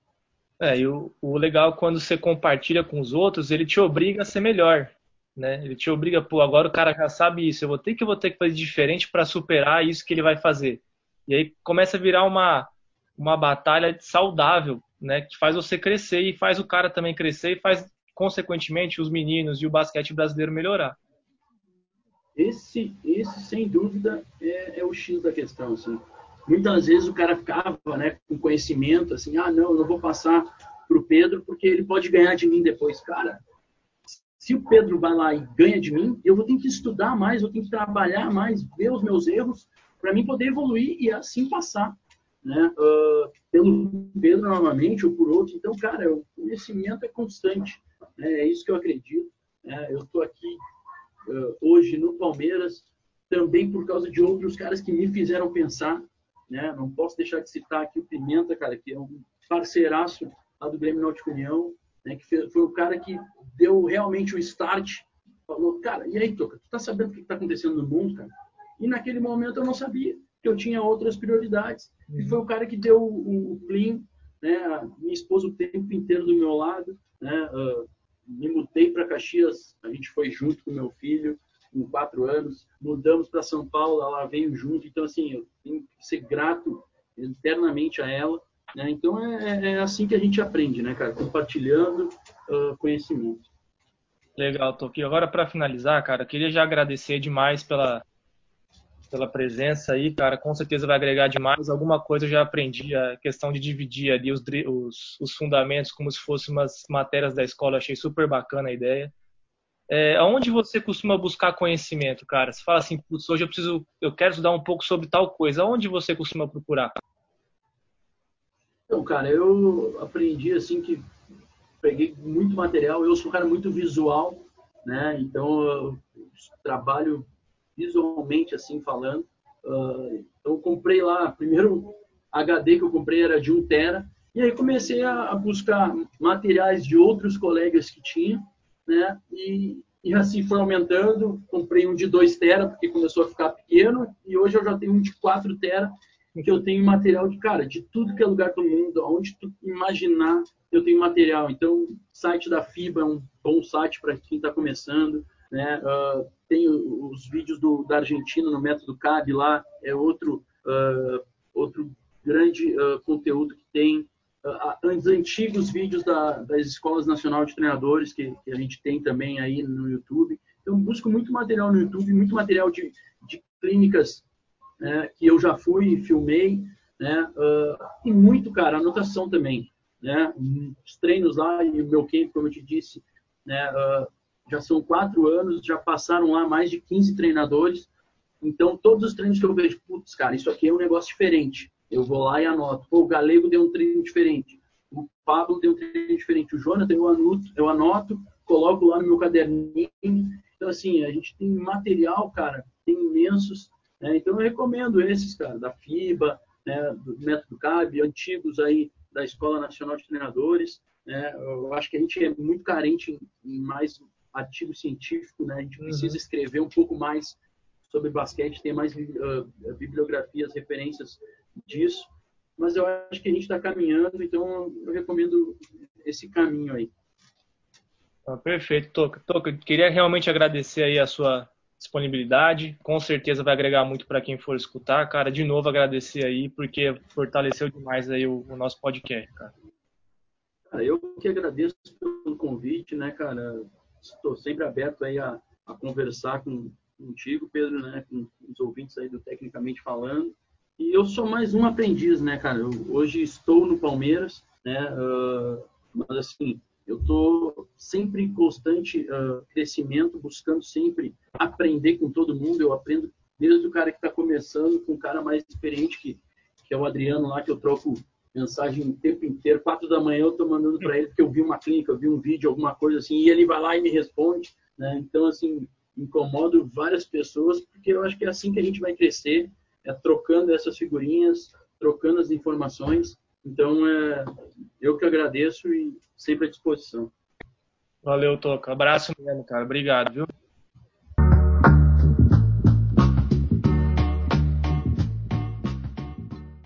É, e o, o legal quando você compartilha com os outros, ele te obriga a ser melhor, né? Ele te obriga, pô, agora o cara já sabe isso, eu vou ter que vou ter que fazer diferente para superar isso que ele vai fazer. E aí começa a virar uma uma batalha saudável, né, que faz você crescer e faz o cara também crescer e faz consequentemente os meninos e o basquete brasileiro melhorar. Esse, esse sem dúvida, é, é o X da questão. Assim. Muitas vezes o cara ficava né, com conhecimento, assim, ah, não, eu não vou passar para o Pedro porque ele pode ganhar de mim depois. Cara, se o Pedro vai lá e ganha de mim, eu vou ter que estudar mais, eu tenho que trabalhar mais, ver os meus erros, para mim poder evoluir e assim passar. Né? Uh, pelo Pedro novamente ou por outro. Então, cara, o conhecimento é constante. Né? É isso que eu acredito. Né? Eu estou aqui uh, hoje no Palmeiras, também por causa de outros caras que me fizeram pensar. Né? Não posso deixar de citar aqui o Pimenta, cara, que é um parceiraço lá do Grêmio Náutico União, né? que foi o cara que deu realmente o start. Falou, cara, e aí, Toca, tu tá sabendo o que está acontecendo no mundo, cara? E naquele momento eu não sabia, que eu tinha outras prioridades. Uhum. E foi o cara que deu o, o clean, né? Minha esposa o tempo inteiro do meu lado, né? Uh, me mudei para Caxias, a gente foi junto com meu filho, com quatro anos, mudamos para São Paulo, ela veio junto, então assim, eu tenho que ser grato eternamente a ela, né? Então é, é, é assim que a gente aprende, né, cara? Compartilhando uh, conhecimento. Legal, Toki. Agora para finalizar, cara, queria já agradecer demais pela pela presença aí, cara. Com certeza vai agregar demais. Alguma coisa eu já aprendi, a questão de dividir ali os, os, os fundamentos como se fossem umas matérias da escola. Achei super bacana a ideia. É, aonde você costuma buscar conhecimento, cara? Você fala assim, putz, hoje eu preciso, eu quero estudar um pouco sobre tal coisa. Aonde você costuma procurar? Então, cara, eu aprendi assim que peguei muito material. Eu sou um cara muito visual, né? Então eu trabalho visualmente assim falando. Uh, eu comprei lá, primeiro HD que eu comprei era de 1 tera, e aí comecei a, a buscar materiais de outros colegas que tinha, né? E, e assim foi aumentando. Comprei um de 2 tera porque começou a ficar pequeno, e hoje eu já tenho um de 4 tera que eu tenho material de cara de tudo que é lugar do mundo, onde tu imaginar eu tenho material. Então, site da FIBA é um bom site para quem está começando. Né? Uh, tem os vídeos do, da Argentina no Método CAB lá, é outro, uh, outro grande uh, conteúdo que tem. os antigos vídeos da, das escolas nacional de treinadores que, que, a gente tem também aí no YouTube. Então, busco muito material no YouTube, muito material de, de clínicas né, que eu já fui e filmei. Né, e muito, cara, anotação também. Né, os treinos lá e o meu camp, como eu te disse, né, já são quatro anos, já passaram lá mais de 15 treinadores. Então, todos os treinos que eu vejo, putz, cara, isso aqui é um negócio diferente. Eu vou lá e anoto. Pô, o Galego deu um treino diferente. O Pablo deu um treino diferente. O Jonathan, eu anoto, eu anoto, coloco lá no meu caderninho. Então, assim, a gente tem material, cara, tem imensos. Né? Então, eu recomendo esses, cara, da FIBA, né, do Método CAB, antigos aí da Escola Nacional de Treinadores. Né? Eu acho que a gente é muito carente em mais artigo científico, né? A gente precisa uhum. escrever um pouco mais sobre basquete, ter mais uh, bibliografias, referências disso. Mas eu acho que a gente está caminhando, então eu recomendo esse caminho aí. Ah, perfeito, Toca. Toca, queria realmente agradecer aí a sua disponibilidade. Com certeza vai agregar muito para quem for escutar, cara. De novo agradecer aí porque fortaleceu demais aí o, o nosso podcast, cara. Cara, eu que agradeço pelo convite, né, cara? Estou sempre aberto aí a, a conversar com, contigo, Pedro, né, com os ouvintes aí do Tecnicamente Falando. E eu sou mais um aprendiz, né, cara? Eu, hoje estou no Palmeiras, né? Uh, mas assim, eu estou sempre em constante uh, crescimento, buscando sempre aprender com todo mundo. Eu aprendo desde o cara que está começando, com o cara mais experiente, que, que é o Adriano lá, que eu troco mensagem o tempo inteiro. Quatro da manhã eu estou mandando para ele porque eu vi uma clínica, eu vi um vídeo, alguma coisa assim, e ele vai lá e me responde. Né? Então, assim, incomodo várias pessoas, porque eu acho que é assim que a gente vai crescer, é trocando essas figurinhas, trocando as informações. Então, é, eu que agradeço e sempre à disposição. Valeu, Toca. Abraço mesmo, cara. Obrigado, viu?